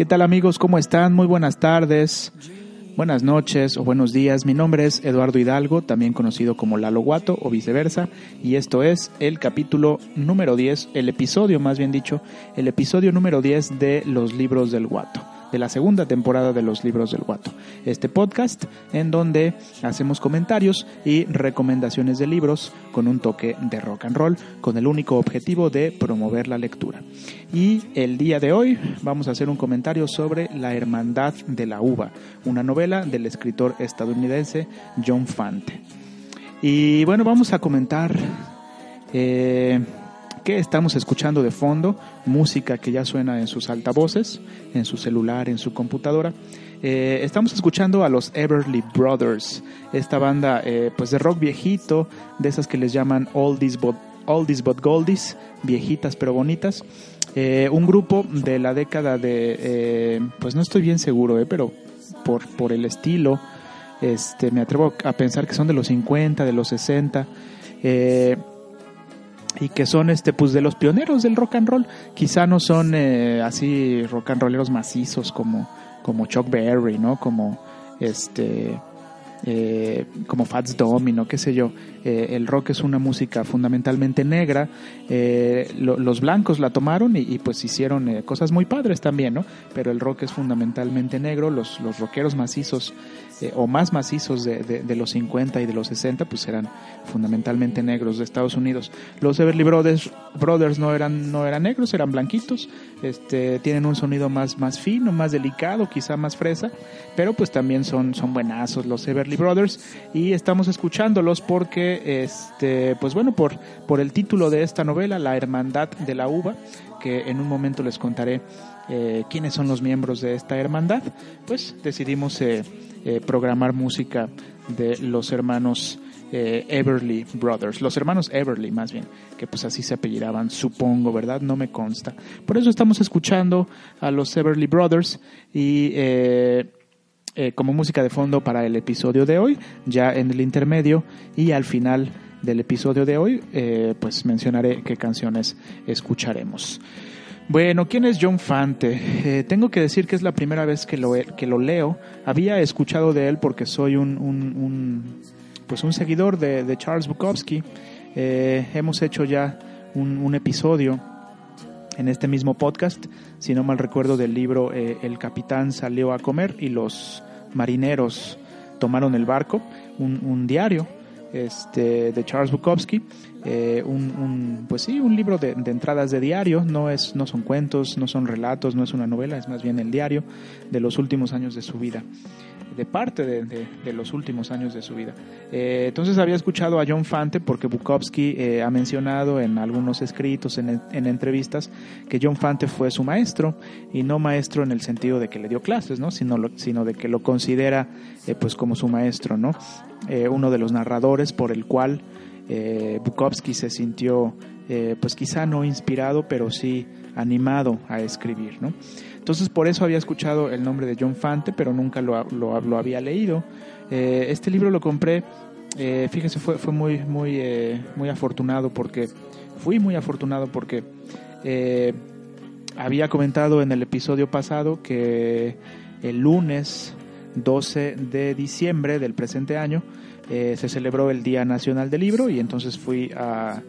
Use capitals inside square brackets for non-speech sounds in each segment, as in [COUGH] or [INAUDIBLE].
¿Qué tal amigos? ¿Cómo están? Muy buenas tardes, buenas noches o buenos días. Mi nombre es Eduardo Hidalgo, también conocido como Lalo Guato o viceversa, y esto es el capítulo número 10, el episodio más bien dicho, el episodio número 10 de Los Libros del Guato de la segunda temporada de los libros del guato. Este podcast en donde hacemos comentarios y recomendaciones de libros con un toque de rock and roll, con el único objetivo de promover la lectura. Y el día de hoy vamos a hacer un comentario sobre La Hermandad de la Uva, una novela del escritor estadounidense John Fante. Y bueno, vamos a comentar... Eh, que estamos escuchando de fondo, música que ya suena en sus altavoces, en su celular, en su computadora. Eh, estamos escuchando a los Everly Brothers, esta banda eh, pues de rock viejito, de esas que les llaman oldies but, oldies but goldies, viejitas pero bonitas. Eh, un grupo de la década de, pues no estoy bien seguro, pero por, por el estilo, este, me atrevo a pensar que son de los 50, de los 60 y que son este pues de los pioneros del rock and roll quizá no son eh, así rock and rolleros macizos como como Chuck Berry no como este eh, como Fats Domino, qué sé yo. Eh, el rock es una música fundamentalmente negra. Eh, los blancos la tomaron y, pues hicieron cosas muy padres también, ¿no? Pero el rock es fundamentalmente negro. Los, los rockeros macizos o más macizos de, de, los 50 y de los 60 pues eran fundamentalmente negros de Estados Unidos. Los Everly Brothers, Brothers no eran no eran negros, eran blanquitos. Este tienen un sonido más más fino, más delicado, quizá más fresa, pero pues también son son buenazos los Everly Brothers y estamos escuchándolos porque, este, pues bueno, por, por el título de esta novela, La Hermandad de la Uva, que en un momento les contaré eh, quiénes son los miembros de esta hermandad, pues decidimos eh, eh, programar música de los hermanos Everly Brothers, los hermanos Everly más bien, que pues así se apellidaban, supongo, ¿verdad? No me consta. Por eso estamos escuchando a los Everly Brothers y eh, como música de fondo para el episodio de hoy, ya en el intermedio y al final del episodio de hoy, eh, pues mencionaré qué canciones escucharemos. Bueno, ¿quién es John Fante? Eh, tengo que decir que es la primera vez que lo, que lo leo. Había escuchado de él porque soy un, un, pues un seguidor de, Charles Bukowski. hemos hecho ya un, un episodio en este mismo podcast, si no mal recuerdo del libro eh, El capitán salió a comer y los marineros tomaron el barco, un, diario este, de Charles Bukowski, eh, un, pues sí, un libro de, de, entradas de diario, no, es, no son cuentos, no son relatos, no es una novela, es más bien el diario de los últimos años de su vida de parte de, los últimos años de su vida. Eh, entonces había escuchado a John Fante porque Bukowski eh, ha mencionado en algunos escritos, en, entrevistas, que John Fante fue su maestro y no maestro en el sentido de que le dio clases, ¿no? sino, sino de que lo considera eh, pues como su maestro, ¿no? uno de los narradores por el cual Bukowski se sintió pues quizá no inspirado, pero sí animado a escribir. ¿no? Entonces por eso había escuchado el nombre de John Fante, pero nunca lo, lo, había leído. Eh, este libro lo compré, eh, fíjese, fue, fue muy, muy, eh, muy afortunado porque, fui muy afortunado porque había comentado en el episodio pasado que el lunes 12 de diciembre del presente año se celebró el Día Nacional del Libro y entonces fui a,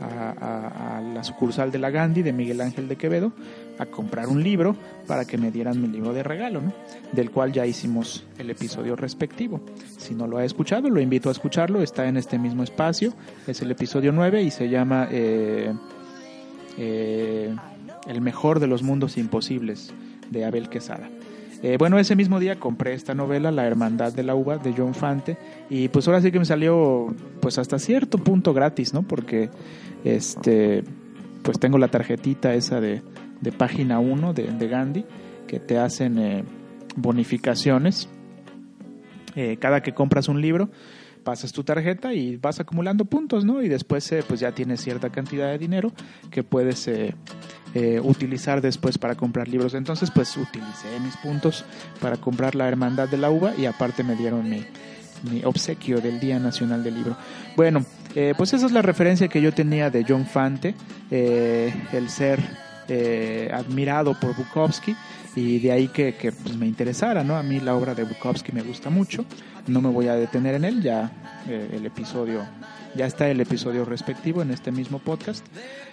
la sucursal de la Gandhi de Miguel Ángel de Quevedo a comprar un libro para que me dieran mi libro de regalo, ¿no? del cual ya hicimos el episodio respectivo. Si no lo ha escuchado, lo invito a escucharlo, está en este mismo espacio, es el episodio 9 y se llama eh, eh, El mejor de los mundos imposibles de Abel Quesada. Eh, bueno, ese mismo día compré esta novela, La Hermandad de la Uva, de John Fante, y pues ahora sí que me salió pues hasta cierto punto gratis, ¿no? Porque este pues tengo la tarjetita esa de, de página 1 de, Gandhi, que te hacen eh, bonificaciones eh, cada que compras un libro pasas tu tarjeta y vas acumulando puntos, ¿no? Y después pues ya tienes cierta cantidad de dinero que puedes eh, utilizar después para comprar libros. Entonces, pues utilicé mis puntos para comprar la Hermandad de la Uva y aparte me dieron mi, obsequio del Día Nacional del Libro. Bueno, eh, pues esa es la referencia que yo tenía de John Fante, eh, el ser eh, admirado por Bukowski y de ahí que, pues, me interesara, ¿no? A mí la obra de Bukowski me gusta mucho, no me voy a detener en él, ya eh, el episodio, ya está el episodio respectivo en este mismo podcast,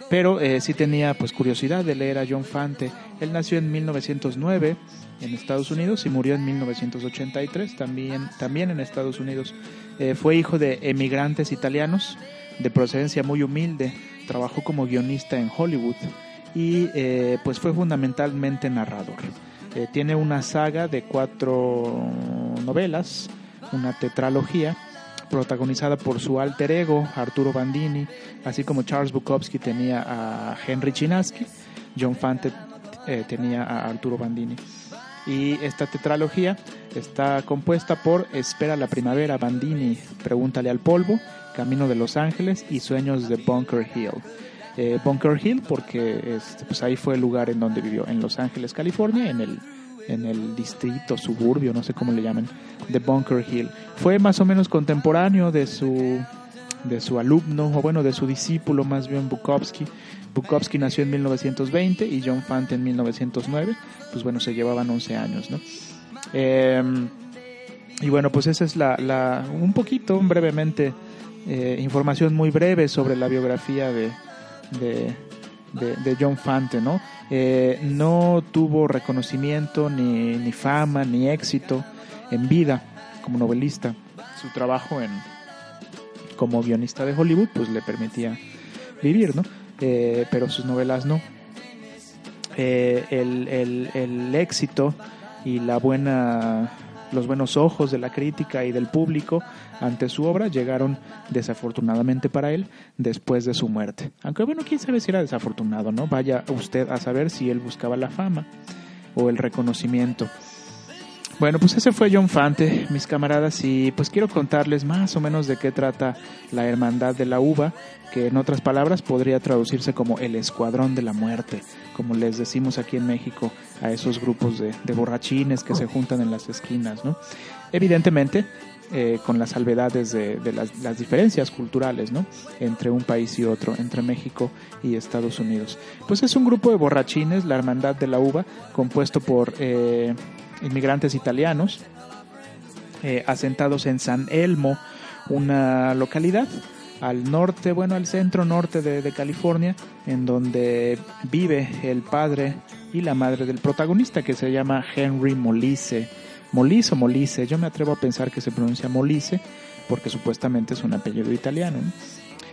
pero eh, sí tenía pues curiosidad de leer a John Fante. Él nació en 1909 en Estados Unidos y murió en 1983 también, también en Estados Unidos. Eh, fue hijo de emigrantes italianos de procedencia muy humilde, trabajó como guionista en Hollywood y eh, pues fue fundamentalmente narrador. Eh, tiene una saga de cuatro novelas, una tetralogía protagonizada por su alter ego Arturo Bandini, así como Charles Bukowski tenía a Henry Chinaski, John Fante eh, tenía a Arturo Bandini. Y esta tetralogía está compuesta por Espera la primavera, Bandini, Pregúntale al polvo, Camino de Los Ángeles y Sueños de Bunker Hill. Eh, Bunker Hill porque este, pues ahí fue el lugar en donde vivió, en Los Ángeles, California, en el, en el distrito, suburbio, no sé cómo le llaman, de Bunker Hill. Fue más o menos contemporáneo de su, de su alumno, o bueno, de su discípulo más bien Bukowski. Bukowski nació en 1920 y John Fante en 1909, pues bueno, se llevaban 11 años, ¿no? Em, y bueno, pues esa es la, la un poquito, brevemente, eh, información muy breve sobre la biografía de, de, John Fante, ¿no? Eh, no tuvo reconocimiento, ni, ni fama, ni éxito en vida como novelista. Su trabajo en como guionista de Hollywood pues le permitía vivir, ¿no? Eh, pero sus novelas no. Eh, el, el, el éxito y la buena los buenos ojos de la crítica y del público ante su obra llegaron desafortunadamente para él después de su muerte. Aunque bueno, quién sabe si era desafortunado, ¿no? Vaya usted a saber si él buscaba la fama o el reconocimiento. Bueno, pues ese fue John Fante, mis camaradas, y pues quiero contarles más o menos de qué trata la Hermandad de la Uva, que en otras palabras podría traducirse como el Escuadrón de la Muerte, como les decimos aquí en México a esos grupos de, borrachines que se juntan en las esquinas, ¿no? Evidentemente, eh, con las salvedades de, las, diferencias culturales, ¿no? Entre un país y otro, entre México y Estados Unidos. Pues es un grupo de borrachines, la Hermandad de la Uva, compuesto por... Eh, inmigrantes italianos eh, asentados en San Elmo, una localidad al norte, bueno, al centro norte de, California, en donde vive el padre y la madre del protagonista, que se llama Henry Molise. Molise o Molise, yo me atrevo a pensar que se pronuncia Molise, porque supuestamente es un apellido italiano.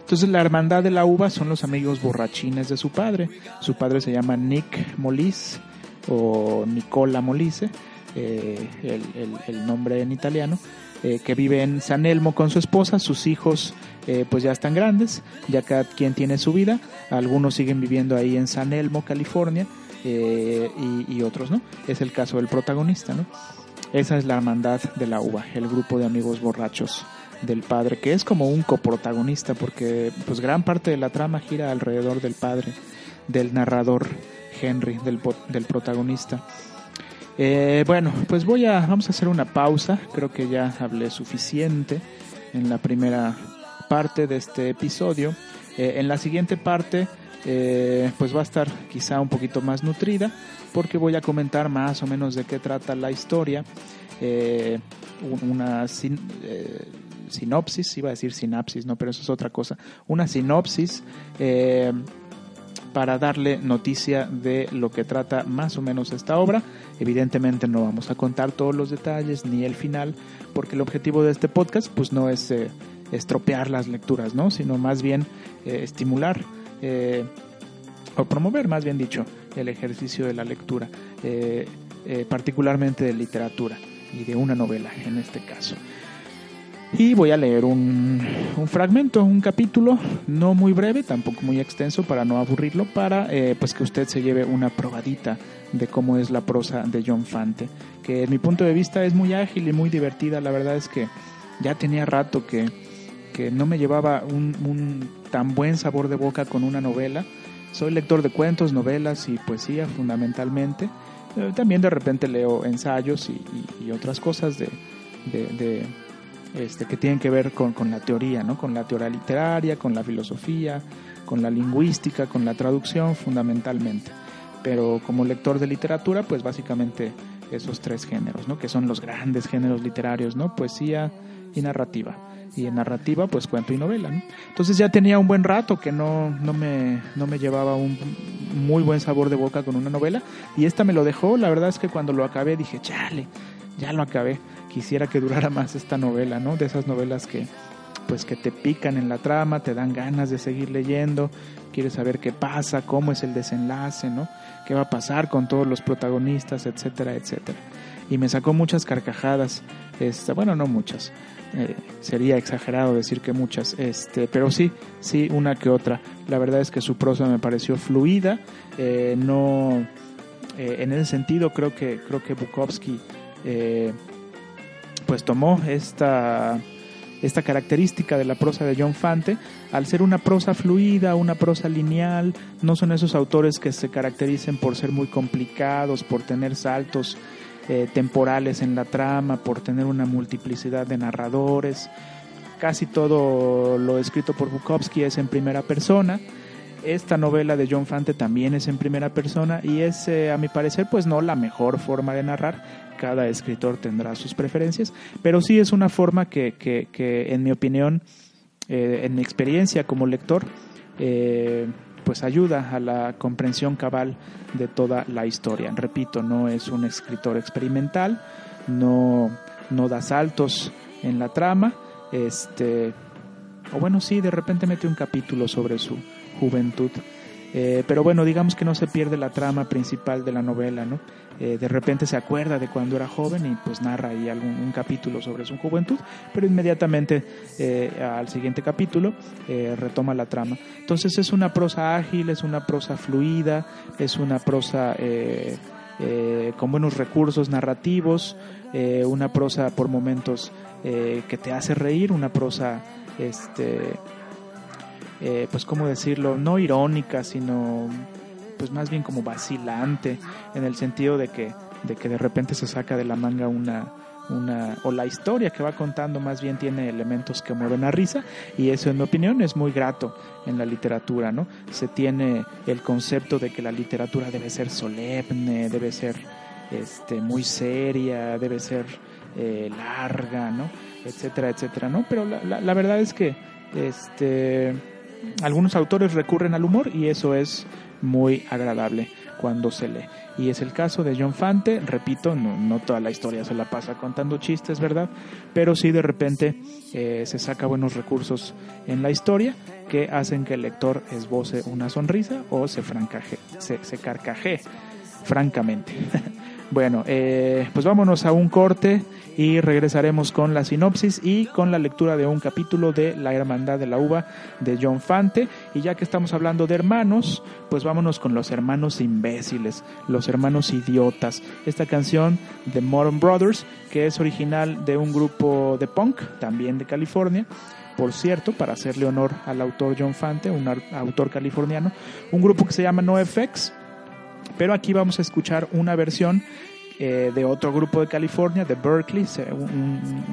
Entonces la hermandad de la uva son los amigos borrachines de su padre. Su padre se llama Nick Molise o Nicola Molise eh, el, nombre en italiano, eh, que vive en San Elmo con su esposa, sus hijos eh, pues ya están grandes, ya cada quien tiene su vida, algunos siguen viviendo ahí en San Elmo, California, y, otros no, es el caso del protagonista, ¿no? Esa es la hermandad de la uva, el grupo de amigos borrachos del padre, que es como un coprotagonista, porque pues gran parte de la trama gira alrededor del padre, del narrador Henry, del, del protagonista. Eh, bueno, pues voy a, vamos a hacer una pausa. Creo que ya hablé suficiente en la primera parte de este episodio. Eh, en la siguiente parte, eh, pues va a estar quizá un poquito más nutrida, porque voy a comentar más o menos de qué trata la historia. una sinopsis, iba a decir sinapsis, no, pero eso es otra cosa. Una sinopsis para darle noticia de lo que trata más o menos esta obra. Evidentemente no vamos a contar todos los detalles ni el final, porque el objetivo de este podcast pues no es eh, estropear las lecturas, ¿no? sino más bien eh, estimular eh, o promover, más bien dicho, el ejercicio de la lectura, particularmente de literatura y de una novela en este caso. Y voy a leer un, un, fragmento, un capítulo, no muy breve, tampoco muy extenso para no aburrirlo, para eh, pues que usted se lleve una probadita de cómo es la prosa de John Fante, que en mi punto de vista es muy ágil y muy divertida. La verdad es que ya tenía rato que, que no me llevaba un, un tan buen sabor de boca con una novela. Soy lector de cuentos, novelas y poesía fundamentalmente. Eh, también de repente leo ensayos y, y, otras cosas de, de este, que tienen que ver con, la teoría, ¿no? con la teoría literaria, con la filosofía, con la lingüística, con la traducción fundamentalmente. pero como lector de literatura, pues básicamente esos tres géneros, ¿no? Que son los grandes géneros literarios, ¿no? Poesía y narrativa. Y en narrativa, pues cuento y novela, ¿no? Entonces ya tenía un buen rato que no, no, me, no me llevaba un muy buen sabor de boca con una novela. Y esta me lo dejó, la verdad es que cuando lo acabé dije, chale, ya lo acabé. Quisiera que durara más esta novela, ¿no? De esas novelas que, pues que te pican en la trama, te dan ganas de seguir leyendo, quieres saber qué pasa, cómo es el desenlace, ¿no? qué va a pasar con todos los protagonistas, etcétera, etcétera. Y me sacó muchas carcajadas, este, bueno, no muchas, eh, sería exagerado decir que muchas, este, pero sí, sí, una que otra. La verdad es que su prosa me pareció fluida, eh, no, eh, en ese sentido creo que creo que Bukowski, pues tomó esta esta característica de la prosa de John Fante, al ser una prosa fluida, una prosa lineal, no son esos autores que se caractericen por ser muy complicados, por tener saltos eh, temporales en la trama, por tener una multiplicidad de narradores. Casi todo lo escrito por Bukowski es en primera persona. Esta novela de John Fante también es en primera persona y es, eh, a mi parecer, pues no la mejor forma de narrar, cada escritor tendrá sus preferencias, pero sí es una forma que, que, en mi opinión, eh, en mi experiencia como lector, eh, pues ayuda a la comprensión cabal de toda la historia. Repito, no es un escritor experimental, no, no da saltos en la trama, este, o bueno, sí, de repente mete un capítulo sobre su juventud. Eh, pero bueno, digamos que no se pierde la trama principal de la novela, ¿no? Eh, de repente se acuerda de cuando era joven y pues narra ahí algún un capítulo sobre su juventud, pero inmediatamente eh, al siguiente capítulo eh, retoma la trama. Entonces es una prosa ágil, es una prosa fluida, es una prosa con buenos recursos narrativos, una prosa por momentos que te hace reír, una prosa este pues cómo decirlo, no irónica, sino pues más bien como vacilante, en el sentido de que, de que de repente se saca de la manga una, una, o la historia que va contando más bien tiene elementos que mueven a risa y eso en mi opinión es muy grato en la literatura, ¿no? Se tiene el concepto de que la literatura debe ser solemne, debe ser este, muy seria, debe ser eh, larga, ¿no? Etcétera, etcétera, ¿no? Pero la, la verdad es que este, algunos autores recurren al humor y eso es muy agradable cuando se lee. Y es el caso de John Fante, repito, no, toda la historia se la pasa contando chistes, ¿verdad? Pero sí de repente eh, se saca buenos recursos en la historia que hacen que el lector esboce una sonrisa o se, francaje, se, se carcaje, francamente. [LAUGHS] bueno, eh, pues vámonos a un corte y regresaremos con la sinopsis y con la lectura de un capítulo de La Hermandad de la Uva de John Fante. Y ya que estamos hablando de hermanos, pues vámonos con los hermanos imbéciles, los hermanos idiotas. Esta canción de Modern Brothers, que es original de un grupo de punk, también de California. Por cierto, para hacerle honor al autor John Fante, un autor californiano, un grupo que se llama NoFX, pero aquí vamos a escuchar una versión eh, de otro grupo de California, de Berkeley,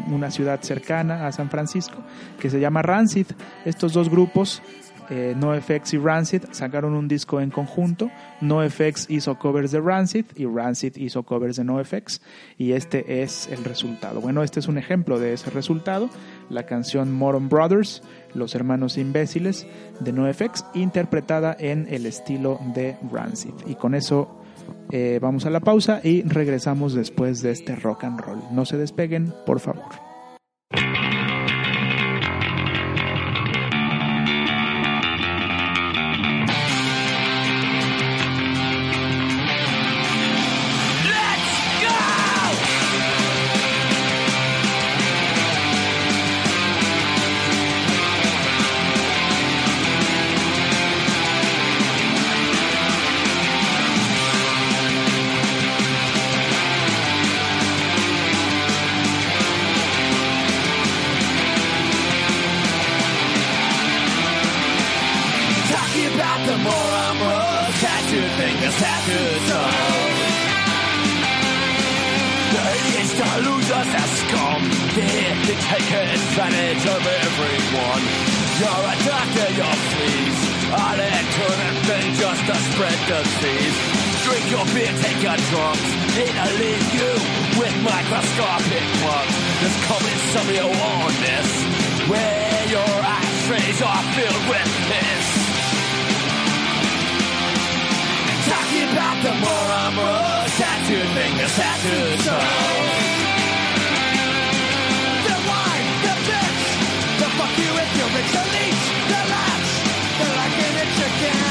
una ciudad cercana a San Francisco, que se llama Rancid. Estos dos grupos, eh, NoFX y Rancid, sacaron un disco en conjunto. NoFX hizo covers de Rancid y Rancid hizo covers de NoFX y este es el resultado. Bueno, este es un ejemplo de ese resultado. La canción Moron Brothers, Los Hermanos Imbéciles de NoFX, interpretada en el estilo de Rancid. Y con eso eh, vamos a la pausa y regresamos después de este rock and roll. No se despeguen, por favor. To spread disease. Drink your beer, take a drunk. It'll leave you with microscopic bugs. There's coming some of your wonders where your ashtrays are filled with piss. Talking about the moron bros, tattooed fingers, tattooed toes. The wine, the bitch, the fuck you if you're rich, the leech, the latch, the like in a chicken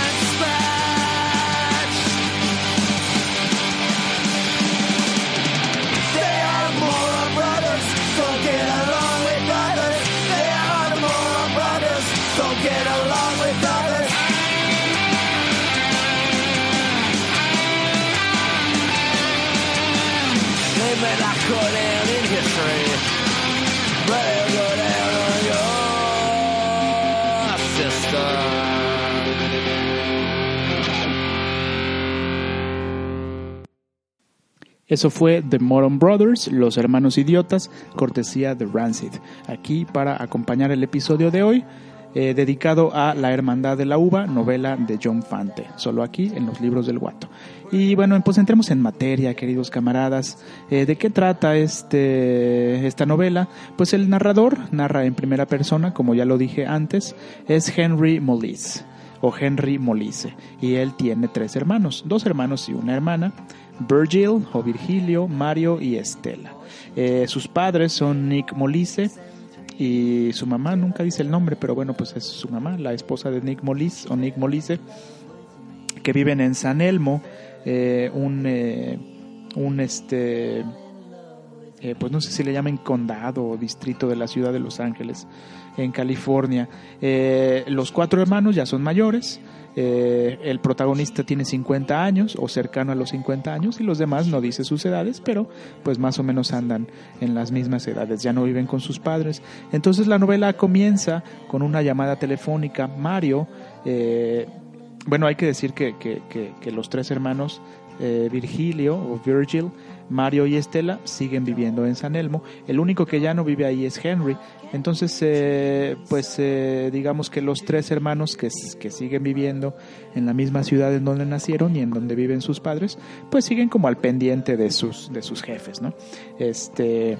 Eso fue The Moron Brothers, Los Hermanos Idiotas, cortesía de Rancid. Aquí para acompañar el episodio de hoy, eh, dedicado a La Hermandad de la Uva, novela de John Fante, solo aquí en los libros del Guato. Y bueno, pues entremos en materia, queridos camaradas. Eh, ¿De qué trata este, esta novela? Pues el narrador narra en primera persona, como ya lo dije antes, es Henry Molise o Henry Molise, y él tiene tres hermanos, dos hermanos y una hermana, Virgil o Virgilio, Mario y Estela. Eh, sus padres son Nick Molise y su mamá, nunca dice el nombre, pero bueno, pues es su mamá, la esposa de Nick Molise o Nick Molise, que viven en San Elmo, eh, un, eh, un este, eh, pues no sé si le llaman condado o distrito de la ciudad de Los Ángeles, en California. Eh, los cuatro hermanos ya son mayores. Eh, el protagonista tiene 50 años o cercano a los 50 años y los demás no dice sus edades, pero pues más o menos andan en las mismas edades, ya no viven con sus padres. Entonces la novela comienza con una llamada telefónica. Mario, eh, bueno, hay que decir que, que- los tres hermanos, eh, Virgilio o Virgil, Mario y Estela, siguen viviendo en San Elmo. El único que ya no vive ahí es Henry. Entonces, eh, pues eh, digamos que los tres hermanos que, que siguen viviendo en la misma ciudad en donde nacieron y en donde viven sus padres, pues siguen como al pendiente de sus, de sus jefes, ¿no? Este.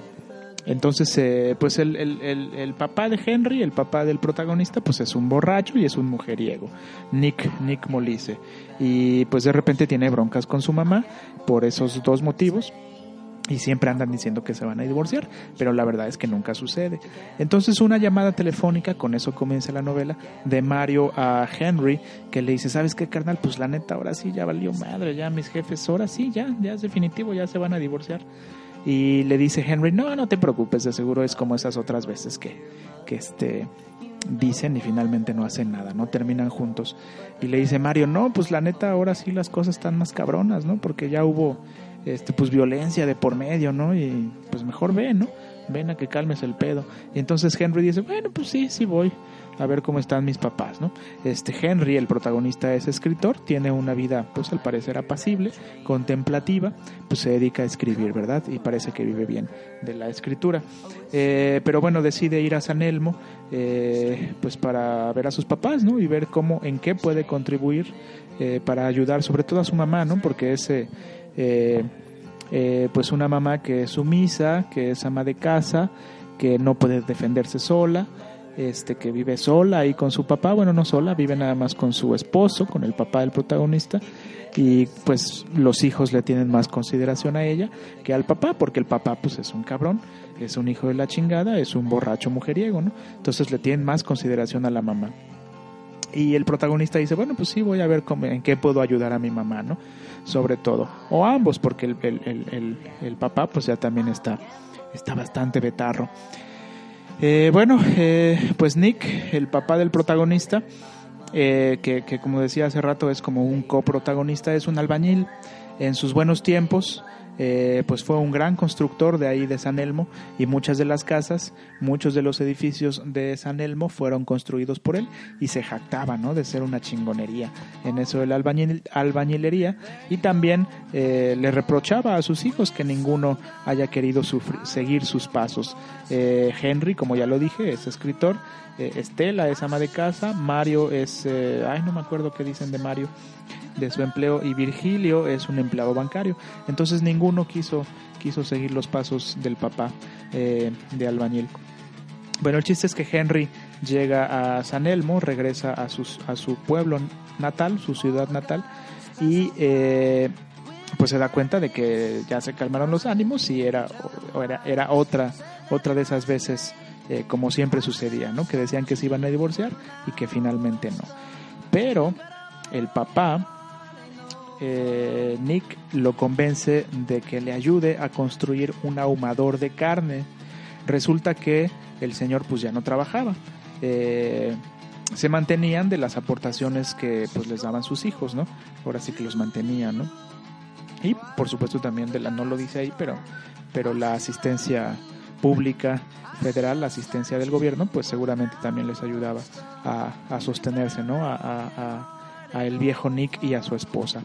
Entonces, eh, pues el, el- el- el papá de Henry, el papá del protagonista, pues es un borracho y es un mujeriego, Nick, Nick Molise. Y pues de repente tiene broncas con su mamá por esos dos motivos. Y siempre andan diciendo que se van a divorciar, pero la verdad es que nunca sucede. Entonces una llamada telefónica, con eso comienza la novela, de Mario a Henry, que le dice, ¿sabes qué, carnal? Pues la neta, ahora sí ya valió madre, ya mis jefes, ahora sí, ya, ya es definitivo, ya se van a divorciar. Y le dice Henry, no, no te preocupes, de seguro es como esas otras veces que, que este, dicen y finalmente no hacen nada, ¿no? Terminan juntos. Y le dice Mario, no, pues la neta ahora sí las cosas están más cabronas, ¿no? Porque ya hubo, este, pues violencia de por medio, ¿no? Y pues mejor ven, ¿no? Ven a que calmes el pedo. Y entonces Henry dice, bueno, pues sí, sí voy a ver cómo están mis papás, ¿no? Este Henry, el protagonista es escritor, tiene una vida, pues al parecer apacible, contemplativa, pues se dedica a escribir, ¿verdad? Y parece que vive bien de la escritura. Eh, pero bueno, decide ir a San Elmo, eh, pues para ver a sus papás, ¿no? Y ver cómo, en qué puede contribuir eh, para ayudar, sobre todo a su mamá, ¿no? Porque es eh, pues una mamá que es sumisa, que es ama de casa, que no puede defenderse sola, este que vive sola ahí con su papá, bueno, no sola, vive nada más con su esposo, con el papá del protagonista, y pues los hijos le tienen más consideración a ella que al papá, porque el papá pues es un cabrón, es un hijo de la chingada, es un borracho mujeriego, ¿no? Entonces le tienen más consideración a la mamá. Y el protagonista dice, bueno, pues sí, voy a ver cómo, en qué puedo ayudar a mi mamá, ¿no? Sobre todo. O ambos, porque el, el, el, el, el papá pues ya también está, está bastante betarro. Eh, bueno, eh, pues Nick, el papá del protagonista, eh, que, que, como decía hace rato es como un coprotagonista, es un albañil en sus buenos tiempos. Eh, pues fue un gran constructor de ahí de San Elmo y muchas de las casas, muchos de los edificios de San Elmo fueron construidos por él y se jactaba ¿no? de ser una chingonería en eso de la albañil, albañilería y también eh, le reprochaba a sus hijos que ninguno haya querido sufrir, seguir sus pasos. Eh, Henry, como ya lo dije, es escritor, Estela es ama de casa, Mario es, ay no me acuerdo qué dicen de Mario, de su empleo y Virgilio es un empleado bancario. Entonces ninguno quiso, quiso seguir los pasos del papá eh, de albañil. Bueno, el chiste es que Henry llega a San Elmo, regresa a, sus, a su pueblo natal, su ciudad natal, y eh, pues se da cuenta de que ya se calmaron los ánimos y era, era, otra, otra de esas veces eh, como siempre sucedía, ¿no? Que decían que se iban a divorciar y que finalmente no. Pero el papá, eh, Nick, lo convence de que le ayude a construir un ahumador de carne. Resulta que el señor pues ya no trabajaba. Eh, se mantenían de las aportaciones que pues les daban sus hijos, ¿no? Ahora sí que los mantenían, ¿no? Y por supuesto también de la, no lo dice ahí, pero, pero la asistencia pública federal, la asistencia del gobierno, pues seguramente también les ayudaba a, sostenerse, ¿no? A, el viejo Nick y a su esposa.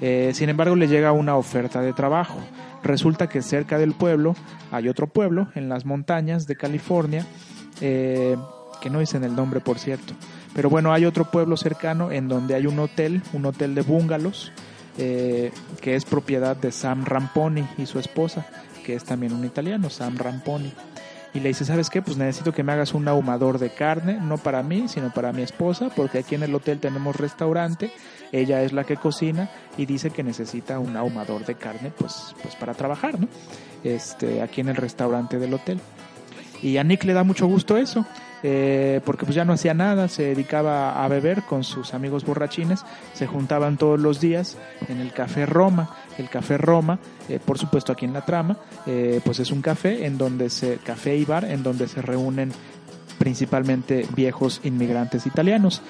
Eh, sin embargo, le llega una oferta de trabajo. Resulta que cerca del pueblo hay otro pueblo, en las montañas de California, eh, que no dicen el nombre, por cierto. Pero bueno, hay otro pueblo cercano en donde hay un hotel, un hotel de bungalows, eh, que es propiedad de Sam Ramponi y su esposa que es también un italiano, Sam Ramponi. Y le dice, ¿sabes qué? Pues necesito que me hagas un ahumador de carne, no para mí, sino para mi esposa, porque aquí en el hotel tenemos restaurante, ella es la que cocina y dice que necesita un ahumador de carne, pues, pues para trabajar, ¿no? Este, aquí en el restaurante del hotel. Y a Nick le da mucho gusto eso, eh, porque pues ya no hacía nada, se dedicaba a beber con sus amigos borrachines, se juntaban todos los días en el Café Roma. El Café Roma, eh, por supuesto aquí en la trama, eh, pues es un café en donde se, café y bar, en donde se reúnen principalmente viejos inmigrantes italianos,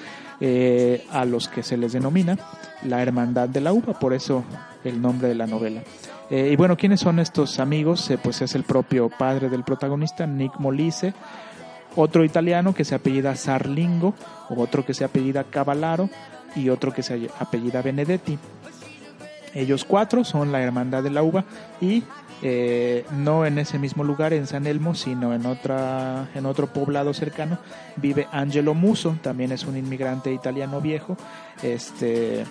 a los que se les denomina la Hermandad de la Uva, por eso el nombre de la novela. Eh, y bueno, ¿quiénes son estos amigos? Eh, pues es el propio padre del protagonista, Nick Molise, otro italiano que se apellida Sarlingo, otro que se apellida Cavallaro y otro que se apellida Benedetti. Ellos cuatro son la Hermandad de la Uva y eh, no en ese mismo lugar, en San Elmo, sino en, otra, en otro poblado cercano, vive Angelo Muso, también es un inmigrante italiano viejo, este,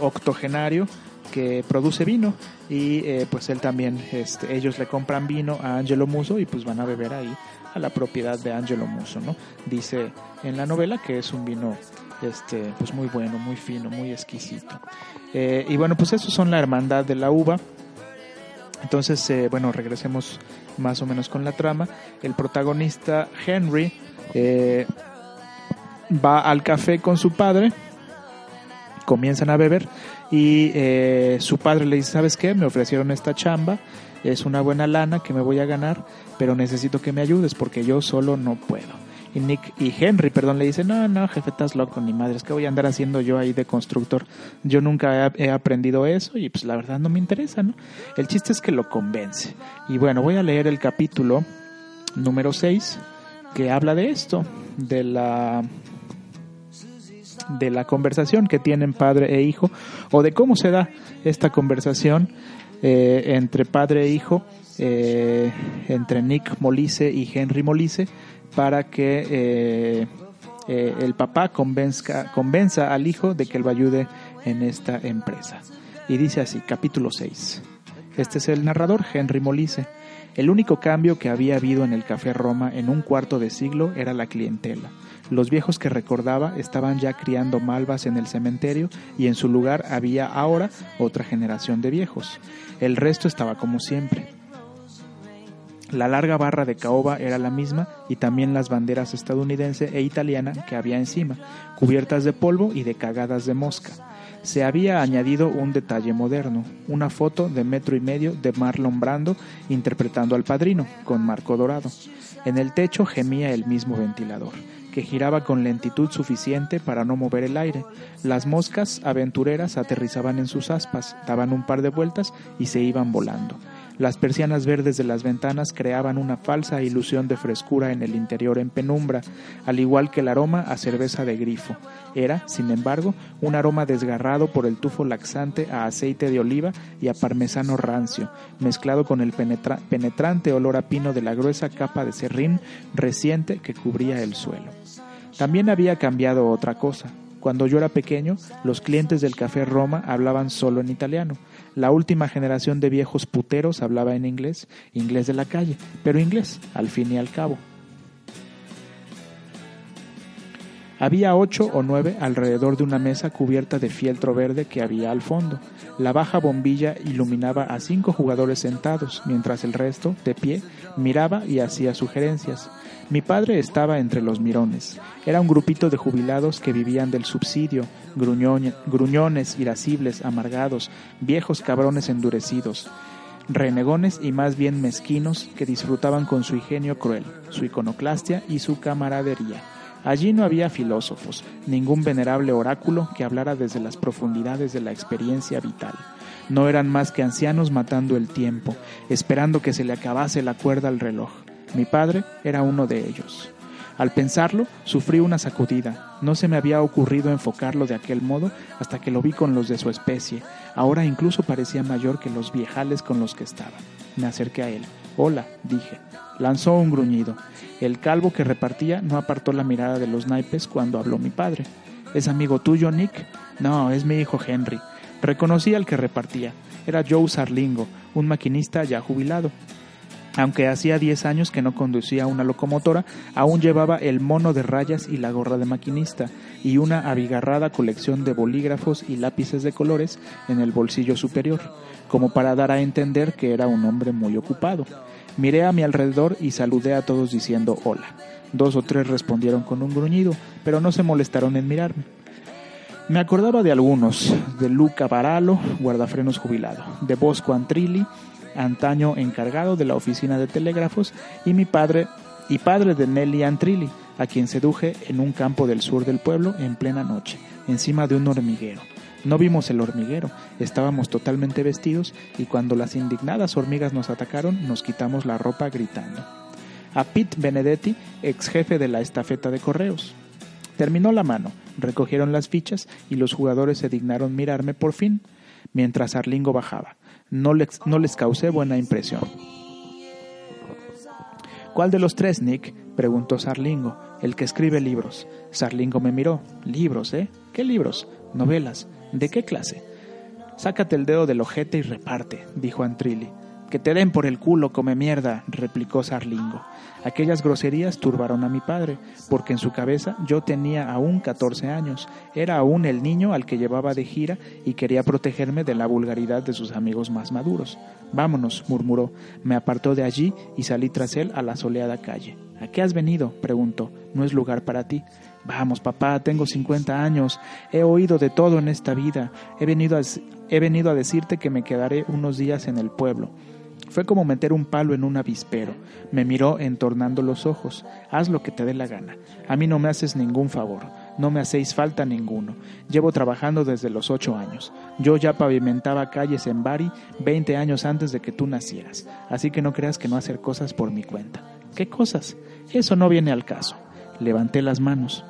octogenario, que produce vino y eh, pues él también, este, ellos le compran vino a Angelo Muso y pues van a beber ahí a la propiedad de Angelo Muso, ¿no? Dice en la novela que es un vino este, pues muy bueno, muy fino, muy exquisito. Eh, y bueno, pues esos son la hermandad de la uva. Entonces, eh, bueno, regresemos más o menos con la trama. El protagonista Henry va al café con su padre, comienzan a beber y eh, su padre le dice, ¿sabes qué? Me ofrecieron esta chamba, es una buena lana que me voy a ganar, pero necesito que me ayudes porque yo solo no puedo. Y Nick y Henry, perdón, le dice, no, no, jefe, estás loco, ni madre, es que voy a andar haciendo yo ahí de constructor. Yo nunca he, aprendido eso y pues la verdad no me interesa, ¿no? El chiste es que lo convence. Y bueno, voy a leer el capítulo número 6 que habla de esto, de la de la conversación que tienen padre e hijo o de cómo se da esta conversación eh, entre padre e hijo, eh, entre Nick Molise y Henry Molise, para que eh, el papá convenza al hijo de que lo ayude en esta empresa. Y dice así, capítulo 6. Este es el narrador, Henry Molise. El único cambio que había habido en el Café Roma en un cuarto de siglo era la clientela. Los viejos que recordaba estaban ya criando malvas en el cementerio y en su lugar había ahora otra generación de viejos. El resto estaba como siempre. La larga barra de caoba era la misma y también las banderas estadounidense e italiana que había encima, cubiertas de polvo y de cagadas de mosca. Se había añadido un detalle moderno, una foto de metro y medio de Marlon Brando interpretando al padrino, con marco dorado. En el techo gemía el mismo ventilador que giraba con lentitud suficiente para no mover el aire. Las moscas aventureras aterrizaban en sus aspas, daban un par de vueltas y se iban volando. Las persianas verdes de las ventanas creaban una falsa ilusión de frescura en el interior en penumbra, al igual que el aroma a cerveza de grifo. Era, sin embargo, un aroma desgarrado por el tufo laxante a aceite de oliva y a parmesano rancio, mezclado con el penetrante olor a pino de la gruesa capa de serrín reciente que cubría el suelo. También había cambiado otra cosa. Cuando yo era pequeño, los clientes del Café Roma hablaban solo en italiano. La última generación de viejos puteros hablaba en inglés, inglés de la calle, pero inglés, al fin y al cabo. Había ocho o nueve alrededor de una mesa cubierta de fieltro verde que había al fondo. La baja bombilla iluminaba a cinco jugadores sentados, mientras el resto, de pie, miraba y hacía sugerencias. Mi padre estaba entre los mirones. Era un grupito de jubilados que vivían del subsidio, gruñones, irascibles, amargados, viejos cabrones endurecidos, renegones y más bien mezquinos que disfrutaban con su ingenio cruel, su iconoclastia y su camaradería. Allí no había filósofos, ningún venerable oráculo que hablara desde las profundidades de la experiencia vital. No eran más que ancianos matando el tiempo, esperando que se le acabase la cuerda al reloj. Mi padre era uno de ellos. Al pensarlo, sufrí una sacudida. No se me había ocurrido enfocarlo de aquel modo hasta que lo vi con los de su especie. Ahora incluso parecía mayor que los viejales con los que estaba. Me acerqué a él. Hola, dije. Lanzó un gruñido. El calvo que repartía no apartó la mirada de los naipes cuando habló mi padre. ¿Es amigo tuyo, Nick? No, es mi hijo Henry. Reconocí al que repartía. Era Joe Sarlingo, un maquinista ya jubilado. Aunque hacía diez años que no conducía una locomotora, aún llevaba el mono de rayas y la gorra de maquinista, y una abigarrada colección de bolígrafos y lápices de colores en el bolsillo superior, como para dar a entender que era un hombre muy ocupado. Miré a mi alrededor y saludé a todos diciendo hola. Dos o tres respondieron con un gruñido, pero no se molestaron en mirarme. Me acordaba de algunos, de Luca Baralo, guardafrenos jubilado, de Bosco Antrilli, antaño encargado de la oficina de telégrafos, y mi padre, y padre de Nelly Antrilli, a quien seduje en un campo del sur del pueblo en plena noche, encima de un hormiguero. No vimos el hormiguero, estábamos totalmente vestidos y cuando las indignadas hormigas nos atacaron nos quitamos la ropa gritando. A Pete Benedetti, ex jefe de la estafeta de correos. Terminó la mano, recogieron las fichas y los jugadores se dignaron mirarme por fin, mientras Arlingo bajaba. No les, no les causé buena impresión. ¿Cuál de los tres, Nick? preguntó Sarlingo, el que escribe libros. Sarlingo me miró. ¿Libros, eh? ¿Qué libros? Novelas. ¿De qué clase? Sácate el dedo del ojete y reparte, dijo Antrilli. Que te den por el culo, come mierda, replicó Sarlingo. Aquellas groserías turbaron a mi padre, porque en su cabeza yo tenía aún catorce años, era aún el niño al que llevaba de gira y quería protegerme de la vulgaridad de sus amigos más maduros. Vámonos, murmuró. Me apartó de allí y salí tras él a la soleada calle. ¿A qué has venido? preguntó. No es lugar para ti. Vamos, papá, tengo cincuenta años, he oído de todo en esta vida, he venido, a, venido a decirte que me quedaré unos días en el pueblo. Fue como meter un palo en un avispero. Me miró entornando los ojos. Haz lo que te dé la gana. A mí no me haces ningún favor. No me hacéis falta ninguno. Llevo trabajando desde los ocho años. Yo ya pavimentaba calles en Bari veinte años antes de que tú nacieras. Así que no creas que no hacer cosas por mi cuenta. ¿Qué cosas? Eso no viene al caso. Levanté las manos.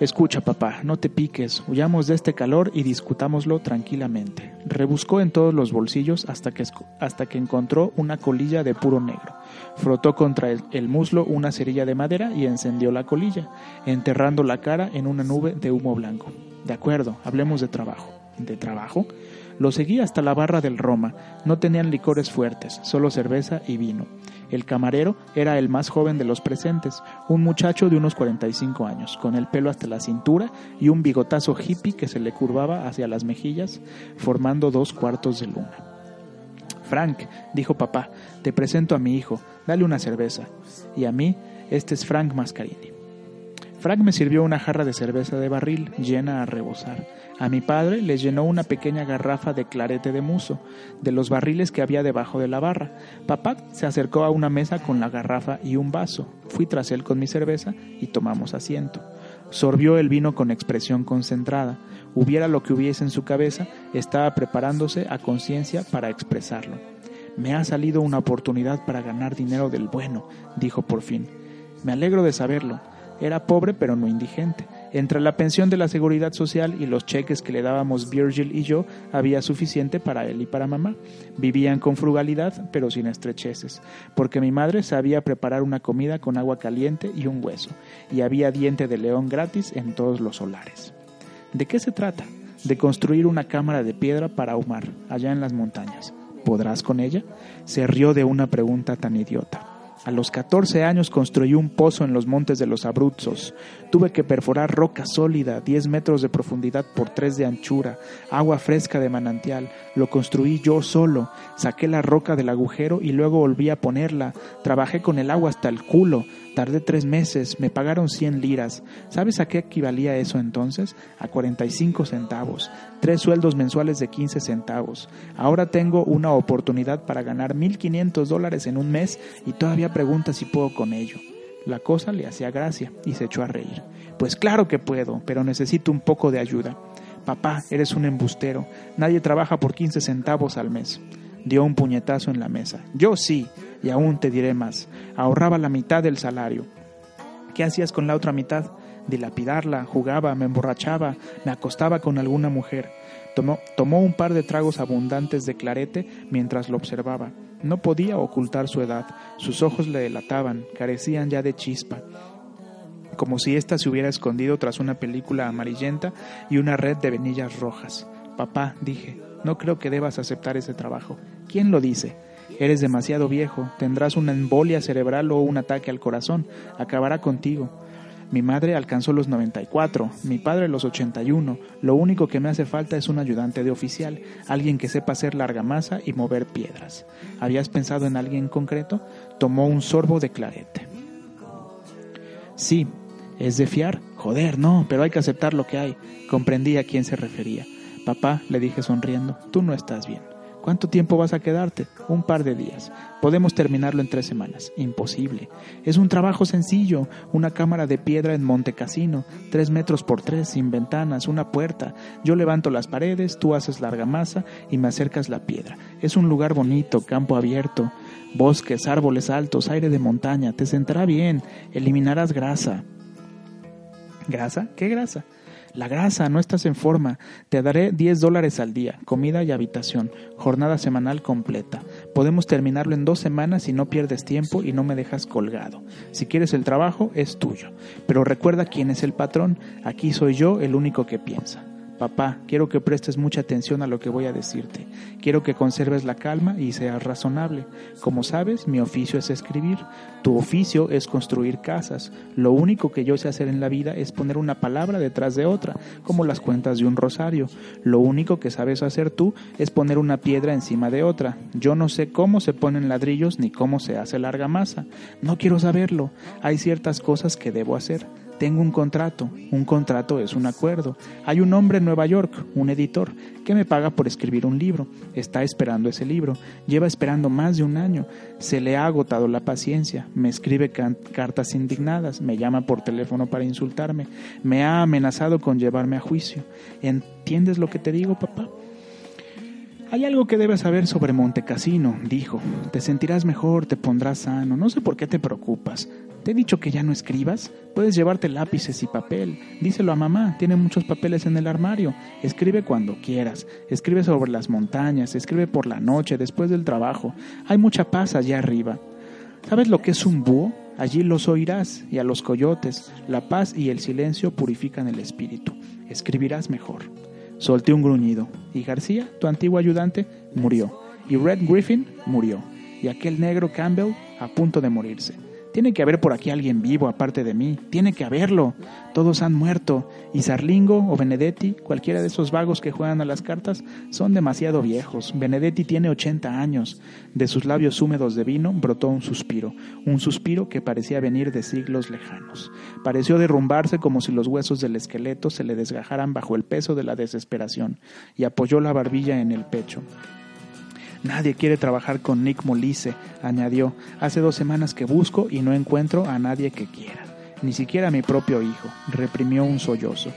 Escucha, papá, no te piques, huyamos de este calor y discutámoslo tranquilamente. Rebuscó en todos los bolsillos hasta que, hasta que encontró una colilla de puro negro. Frotó contra el, el, muslo una cerilla de madera y encendió la colilla, enterrando la cara en una nube de humo blanco. De acuerdo, hablemos de trabajo. ¿De trabajo? Lo seguí hasta la barra del Roma. No tenían licores fuertes, solo cerveza y vino. El camarero era el más joven de los presentes, un muchacho de unos 45 años, con el pelo hasta la cintura y un bigotazo hippie que se le curvaba hacia las mejillas, formando dos cuartos de luna. Frank, dijo papá, te presento a mi hijo, dale una cerveza. Y a mí, este es Frank Mascarini. Frank me sirvió una jarra de cerveza de barril llena a rebosar. A mi padre le llenó una pequeña garrafa de clarete de muso, de los barriles que había debajo de la barra. Papá se acercó a una mesa con la garrafa y un vaso. Fui tras él con mi cerveza y tomamos asiento. Sorbió el vino con expresión concentrada. Hubiera lo que hubiese en su cabeza, estaba preparándose a conciencia para expresarlo. Me ha salido una oportunidad para ganar dinero del bueno, dijo por fin. Me alegro de saberlo. Era pobre pero no indigente. Entre la pensión de la seguridad social y los cheques que le dábamos Virgil y yo, había suficiente para él y para mamá. Vivían con frugalidad, pero sin estrecheces, porque mi madre sabía preparar una comida con agua caliente y un hueso, y había diente de león gratis en todos los solares. ¿De qué se trata? De construir una cámara de piedra para ahumar, allá en las montañas. ¿Podrás con ella? Se rió de una pregunta tan idiota. A los 14 años construí un pozo en los montes de los Abruzos. Tuve que perforar roca sólida, 10 metros de profundidad por 3 de anchura, agua fresca de manantial. Lo construí yo solo. Saqué la roca del agujero y luego volví a ponerla. Trabajé con el agua hasta el culo. Tardé tres meses, me pagaron 100 liras. ¿Sabes a qué equivalía eso entonces? A 45 centavos. Tres sueldos mensuales de 15 centavos. Ahora tengo una oportunidad para ganar 1.500 dólares en un mes y todavía pregunta si puedo con ello. La cosa le hacía gracia y se echó a reír. Pues claro que puedo, pero necesito un poco de ayuda. Papá, eres un embustero. Nadie trabaja por 15 centavos al mes. Dio un puñetazo en la mesa. Yo sí, y aún te diré más. Ahorraba la mitad del salario. ¿Qué hacías con la otra mitad? Dilapidarla, jugaba, me emborrachaba, me acostaba con alguna mujer. Tomó, un par de tragos abundantes de clarete mientras lo observaba. No podía ocultar su edad, sus ojos le delataban, carecían ya de chispa, como si ésta se hubiera escondido tras una película amarillenta y una red de venillas rojas. Papá, dije, no creo que debas aceptar ese trabajo. ¿Quién lo dice? Eres demasiado viejo, tendrás una embolia cerebral o un ataque al corazón, acabará contigo. Mi madre alcanzó los 94, mi padre los 81. Lo único que me hace falta es un ayudante de oficial, alguien que sepa hacer larga masa y mover piedras. ¿Habías pensado en alguien concreto? Tomó un sorbo de clarete. Sí, ¿es de fiar? Joder, no, pero hay que aceptar lo que hay. Comprendí a quién se refería. Papá, le dije sonriendo, tú no estás bien. ¿Cuánto tiempo vas a quedarte? Un par de días. Podemos terminarlo en tres semanas. Imposible. Es un trabajo sencillo. Una cámara de piedra en Monte Cassino, tres metros por tres, sin ventanas, una puerta. Yo levanto las paredes, tú haces la argamasa y me acercas la piedra. Es un lugar bonito, campo abierto, bosques, árboles altos, aire de montaña. Te sentará bien. Eliminarás grasa. ¿Grasa? ¿Qué grasa? La grasa, no estás en forma. Te daré 10 dólares al día, comida y habitación, jornada semanal completa. Podemos terminarlo en dos semanas si no pierdes tiempo y no me dejas colgado. Si quieres el trabajo, es tuyo. Pero recuerda quién es el patrón. Aquí soy yo el único que piensa. Papá, quiero que prestes mucha atención a lo que voy a decirte. Quiero que conserves la calma y seas razonable. Como sabes, mi oficio es escribir. Tu oficio es construir casas. Lo único que yo sé hacer en la vida es poner una palabra detrás de otra, como las cuentas de un rosario. Lo único que sabes hacer tú es poner una piedra encima de otra. Yo no sé cómo se ponen ladrillos ni cómo se hace larga masa. No quiero saberlo. Hay ciertas cosas que debo hacer. Tengo un contrato. Un contrato es un acuerdo. Hay un hombre en Nueva York, un editor, que me paga por escribir un libro. Está esperando ese libro. Lleva esperando más de un año. Se le ha agotado la paciencia. Me escribe cartas indignadas. Me llama por teléfono para insultarme. Me ha amenazado con llevarme a juicio. ¿Entiendes lo que te digo, papá? Hay algo que debes saber sobre Montecasino, dijo. Te sentirás mejor, te pondrás sano. No sé por qué te preocupas. ¿Te he dicho que ya no escribas? Puedes llevarte lápices y papel. Díselo a mamá, tiene muchos papeles en el armario. Escribe cuando quieras. Escribe sobre las montañas, escribe por la noche, después del trabajo. Hay mucha paz allá arriba. ¿Sabes lo que es un búho? Allí los oirás, y a los coyotes. La paz y el silencio purifican el espíritu. Escribirás mejor. Solté un gruñido, y García, tu antiguo ayudante, murió. Y Red Griffin murió. Y aquel negro Campbell a punto de morirse. Tiene que haber por aquí alguien vivo aparte de mí. Tiene que haberlo. Todos han muerto. Y Sarlingo o Benedetti, cualquiera de esos vagos que juegan a las cartas, son demasiado viejos. Benedetti tiene 80 años. De sus labios húmedos de vino brotó un suspiro. Un suspiro que parecía venir de siglos lejanos. Pareció derrumbarse como si los huesos del esqueleto se le desgajaran bajo el peso de la desesperación. Y apoyó la barbilla en el pecho. Nadie quiere trabajar con Nick Molise, añadió. Hace dos semanas que busco y no encuentro a nadie que quiera. Ni siquiera a mi propio hijo. Reprimió un sollozo.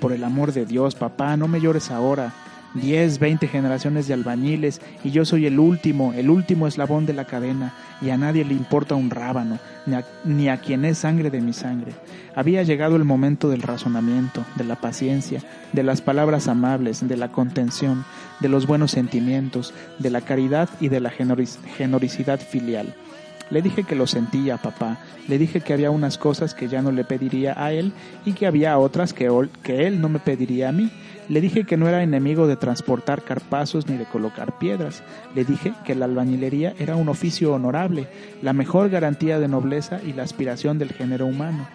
Por el amor de Dios, papá, no me llores ahora. Diez, veinte generaciones de albañiles y yo soy el último, el último eslabón de la cadena y a nadie le importa un rábano, ni a, ni a, quien es sangre de mi sangre. Había llegado el momento del razonamiento, de la paciencia, de las palabras amables, de la contención, de los buenos sentimientos, de la caridad y de la generosidad filial. Le dije que lo sentía, papá. Le dije que había unas cosas que ya no le pediría a él y que había otras que, que él no me pediría a mí. Le dije que no era enemigo de transportar carpazos ni de colocar piedras. Le dije que la albañilería era un oficio honorable, la mejor garantía de nobleza y la aspiración del género humano.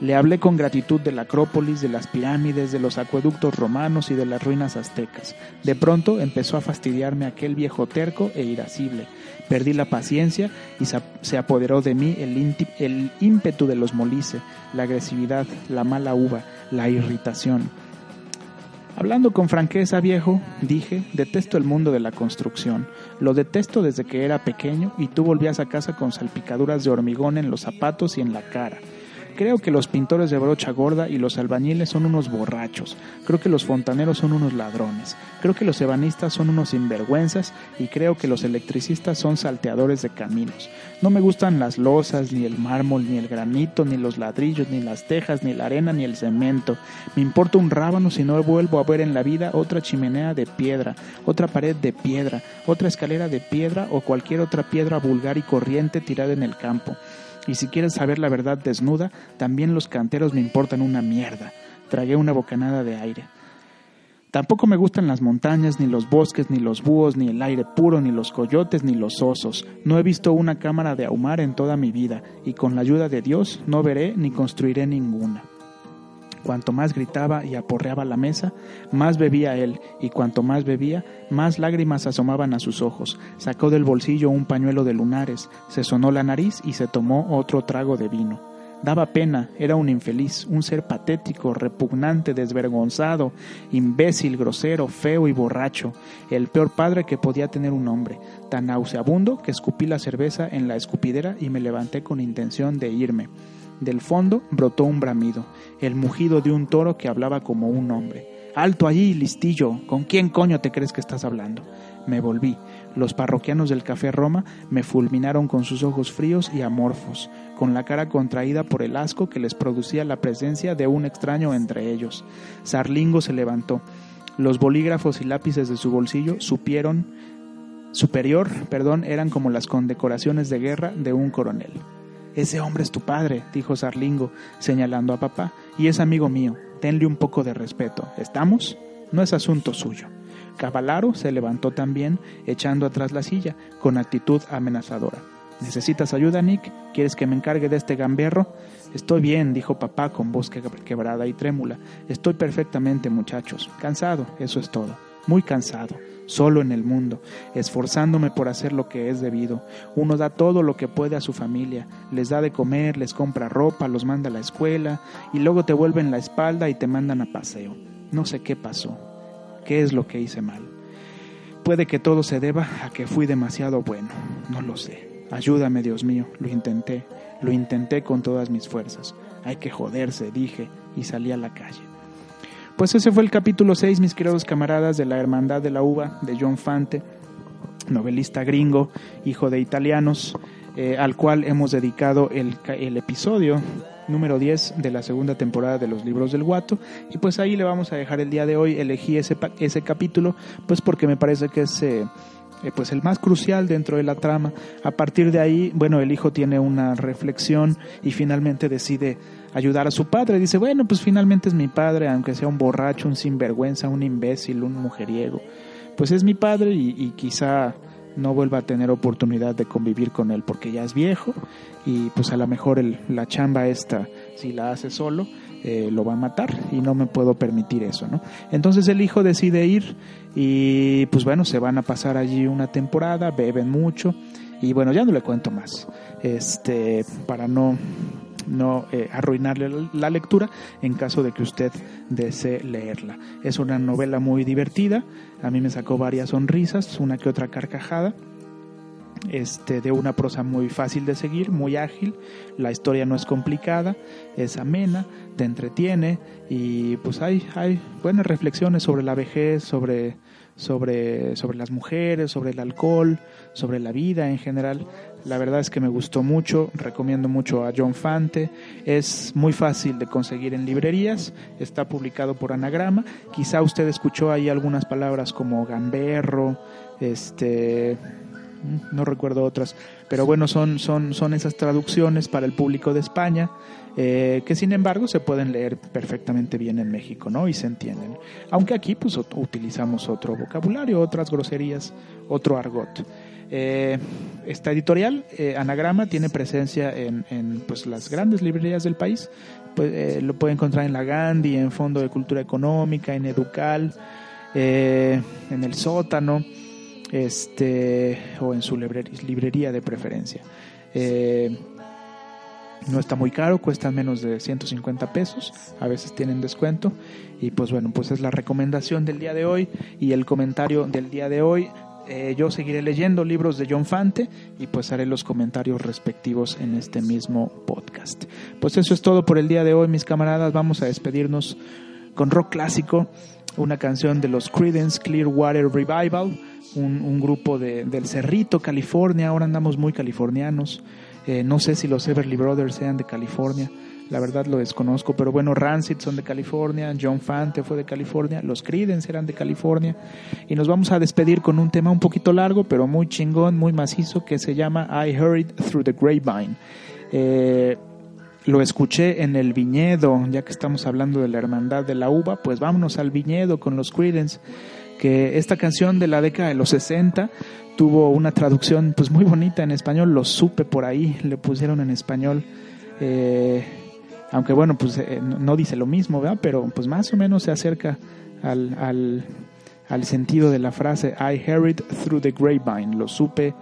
Le hablé con gratitud de la Acrópolis, de las pirámides, de los acueductos romanos y de las ruinas aztecas. De pronto empezó a fastidiarme aquel viejo terco e irascible. Perdí la paciencia y se apoderó de mí el, el ímpetu de los molice, la agresividad, la mala uva, la irritación. Hablando con franqueza, viejo, dije, detesto el mundo de la construcción. Lo detesto desde que era pequeño y tú volvías a casa con salpicaduras de hormigón en los zapatos y en la cara. Creo que los pintores de brocha gorda y los albañiles son unos borrachos. Creo que los fontaneros son unos ladrones. Creo que los ebanistas son unos sinvergüenzas y creo que los electricistas son salteadores de caminos. No me gustan las losas, ni el mármol, ni el granito, ni los ladrillos, ni las tejas, ni la arena, ni el cemento. Me importa un rábano si no vuelvo a ver en la vida otra chimenea de piedra, otra pared de piedra, otra escalera de piedra o cualquier otra piedra vulgar y corriente tirada en el campo. Y si quieres saber la verdad desnuda, también los canteros me importan una mierda. Tragué una bocanada de aire. Tampoco me gustan las montañas, ni los bosques, ni los búhos, ni el aire puro, ni los coyotes, ni los osos. No he visto una cámara de ahumar en toda mi vida, y con la ayuda de Dios no veré ni construiré ninguna. Cuanto más gritaba y aporreaba la mesa, más bebía él, y cuanto más bebía, más lágrimas asomaban a sus ojos. Sacó del bolsillo un pañuelo de lunares, se sonó la nariz y se tomó otro trago de vino. Daba pena, era un infeliz, un ser patético, repugnante, desvergonzado, imbécil, grosero, feo y borracho, el peor padre que podía tener un hombre, tan nauseabundo que escupí la cerveza en la escupidera y me levanté con intención de irme. Del fondo brotó un bramido, el mugido de un toro que hablaba como un hombre. Alto allí, listillo, ¿con quién coño te crees que estás hablando? Me volví. Los parroquianos del Café Roma me fulminaron con sus ojos fríos y amorfos, con la cara contraída por el asco que les producía la presencia de un extraño entre ellos. Sarlingo se levantó. Los bolígrafos y lápices de su bolsillo supieron superior, perdón, eran como las condecoraciones de guerra de un coronel. Ese hombre es tu padre, dijo Sarlingo, señalando a papá, y es amigo mío. Tenle un poco de respeto. ¿Estamos? No es asunto suyo. Cavalaro se levantó también, echando atrás la silla, con actitud amenazadora. ¿Necesitas ayuda, Nick? ¿Quieres que me encargue de este gamberro? Estoy bien, dijo papá con voz quebrada y trémula. Estoy perfectamente, muchachos. Cansado, eso es todo. Muy cansado solo en el mundo, esforzándome por hacer lo que es debido. Uno da todo lo que puede a su familia, les da de comer, les compra ropa, los manda a la escuela y luego te vuelven la espalda y te mandan a paseo. No sé qué pasó, qué es lo que hice mal. Puede que todo se deba a que fui demasiado bueno, no lo sé. Ayúdame, Dios mío, lo intenté, lo intenté con todas mis fuerzas. Hay que joderse, dije, y salí a la calle. Pues ese fue el capítulo 6, mis queridos camaradas, de La Hermandad de la Uva, de John Fante, novelista gringo, hijo de italianos, eh, al cual hemos dedicado el, el, episodio número 10 de la segunda temporada de los libros del guato. Y pues ahí le vamos a dejar el día de hoy. Elegí ese, ese capítulo, pues porque me parece que es... Eh, eh, pues el más crucial dentro de la trama. A partir de ahí, bueno, el hijo tiene una reflexión y finalmente decide ayudar a su padre. Dice, bueno, pues finalmente es mi padre, aunque sea un borracho, un sinvergüenza, un imbécil, un mujeriego. Pues es mi padre y, quizá no vuelva a tener oportunidad de convivir con él porque ya es viejo y pues a lo mejor el, la chamba esta, si la hace solo, eh, lo va a matar y no me puedo permitir eso, ¿no? Entonces el hijo decide ir y pues bueno, se van a pasar allí una temporada, beben mucho y bueno, ya no le cuento más, este, para no no eh, arruinarle la lectura en caso de que usted desee leerla. Es una novela muy divertida, a mí me sacó varias sonrisas, una que otra carcajada. Este, de una prosa muy fácil de seguir, muy ágil, la historia no es complicada, es amena, te entretiene y pues hay, hay buenas reflexiones sobre la vejez, sobre, sobre, sobre las mujeres, sobre el alcohol, sobre la vida en general. La verdad es que me gustó mucho, recomiendo mucho a John Fante. Es muy fácil de conseguir en librerías, está publicado por Anagrama. Quizá usted escuchó ahí algunas palabras como gamberro, este no recuerdo otras, pero bueno, son, son, son esas traducciones para el público de España, eh, que sin embargo se pueden leer perfectamente bien en México, ¿no? Y se entienden. Aunque aquí pues utilizamos otro vocabulario, otras groserías, otro argot. Eh, esta editorial, eh, Anagrama, tiene presencia en, en, pues, las grandes librerías del país. Pues, lo puede encontrar en la Gandhi, en Fondo de Cultura Económica, en Educal, en el sótano este o en su librería de preferencia. Eh, no está muy caro, cuesta menos de 150 pesos, a veces tienen descuento y pues bueno, pues es la recomendación del día de hoy y el comentario del día de hoy. Eh, yo seguiré leyendo libros de John Fante y pues haré los comentarios respectivos en este mismo podcast. Pues eso es todo por el día de hoy, mis camaradas. Vamos a despedirnos con rock clásico, una canción de los Creedence Clearwater Revival un, grupo de, del Cerrito, California, ahora andamos muy californianos. Eh, no sé si los Everly Brothers sean de California, la verdad lo desconozco, pero bueno, Rancid son de California, John Fante fue de California, los Creedence eran de California, y nos vamos a despedir con un tema un poquito largo, pero muy chingón, muy macizo, que se llama I Heard Through the Grapevine. Eh, lo escuché en el viñedo, ya que estamos hablando de la hermandad de la uva, pues vámonos al viñedo con los Creedence que esta canción de la década de los 60 tuvo una traducción pues muy bonita en español, lo supe por ahí, le pusieron en español, eh, aunque bueno, pues eh, no dice lo mismo, ¿verdad? Pero pues más o menos se acerca al, al, al sentido de la frase I heard it through the grapevine, lo supe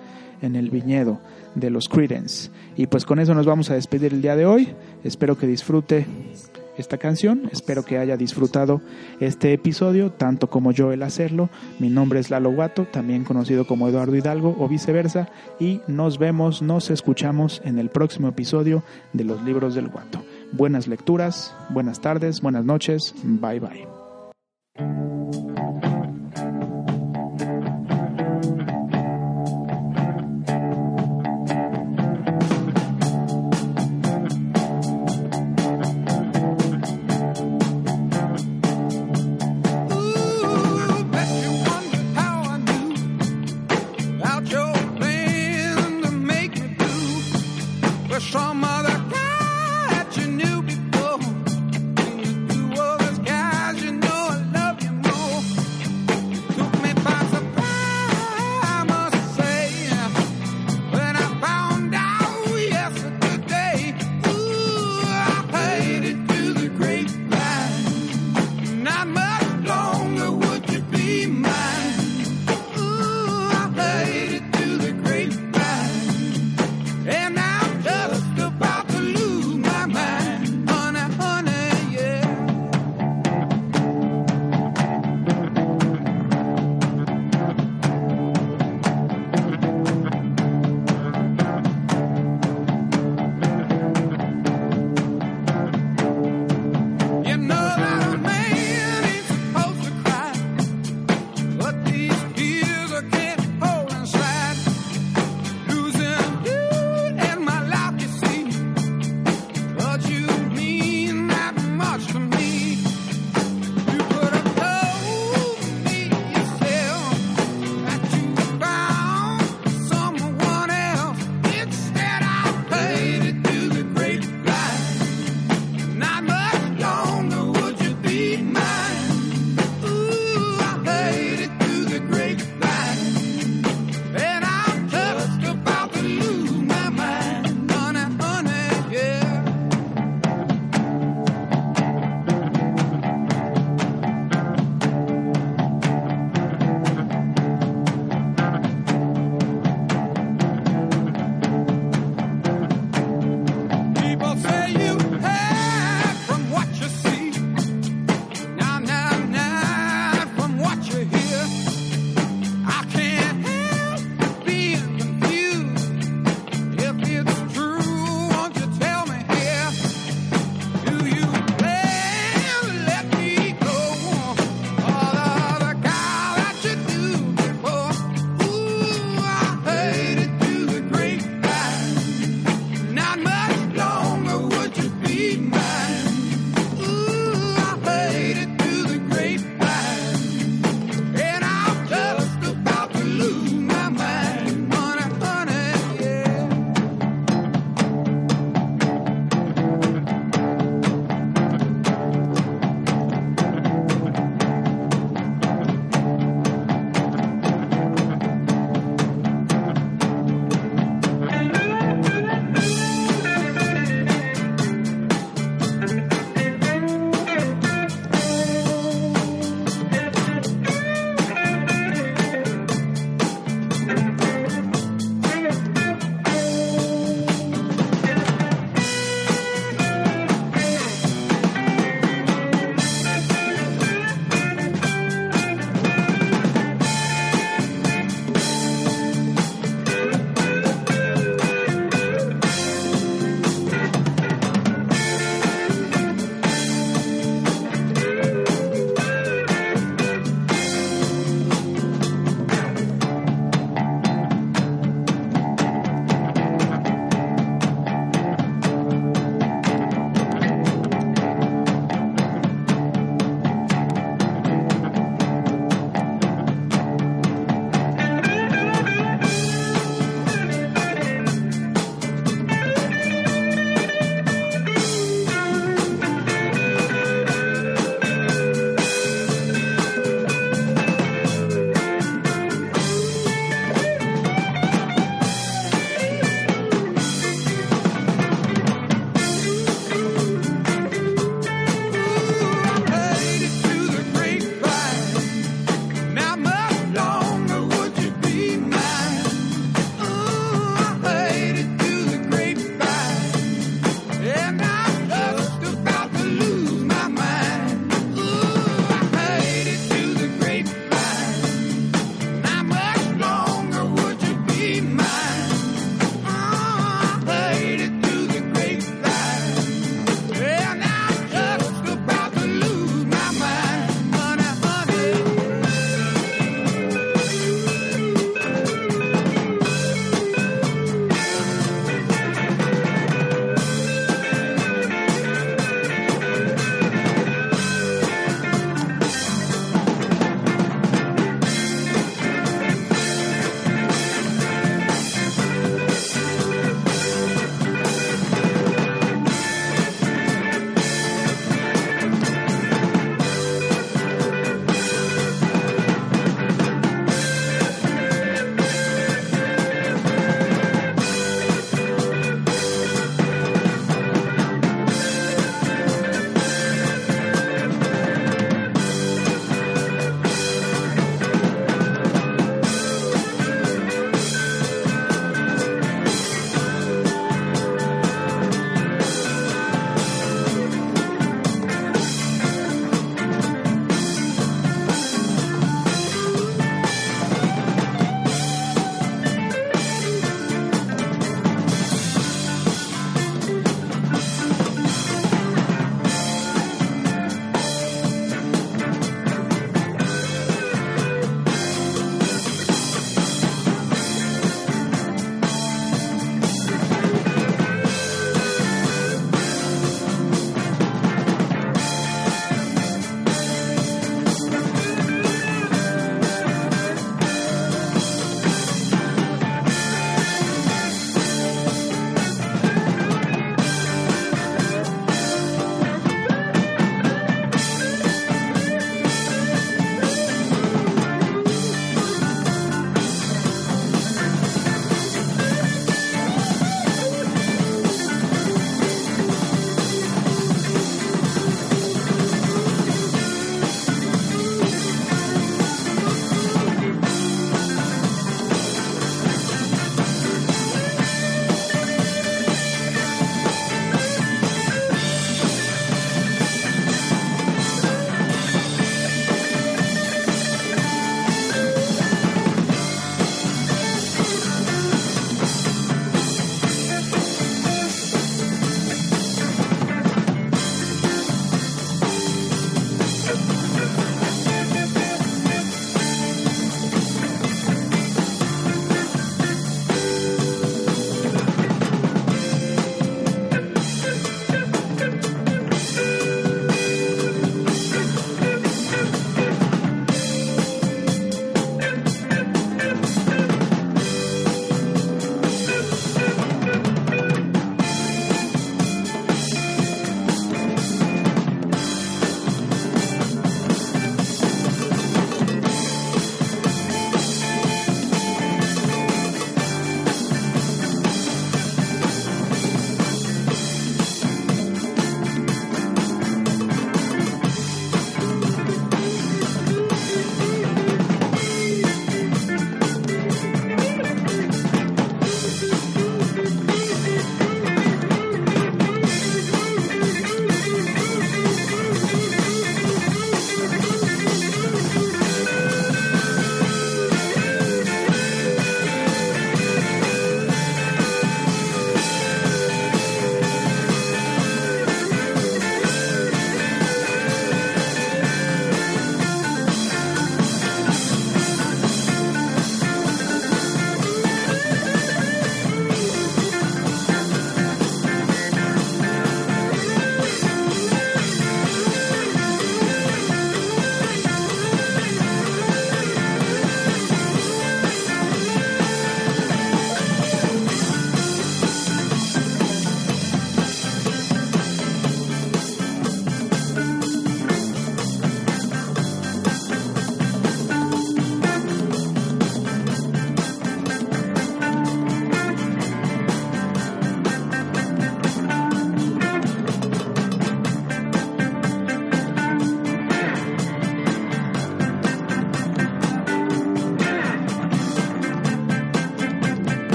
en el viñedo de los Credence. Y pues con eso nos vamos a despedir el día de hoy. Espero que disfrute esta canción. Espero que haya disfrutado este episodio, tanto como yo el hacerlo. Mi nombre es Lalo Guato, también conocido como Eduardo Hidalgo o viceversa, y nos vemos, nos escuchamos en el próximo episodio de Los Libros del Guato. Buenas lecturas, buenas tardes, buenas noches, bye bye.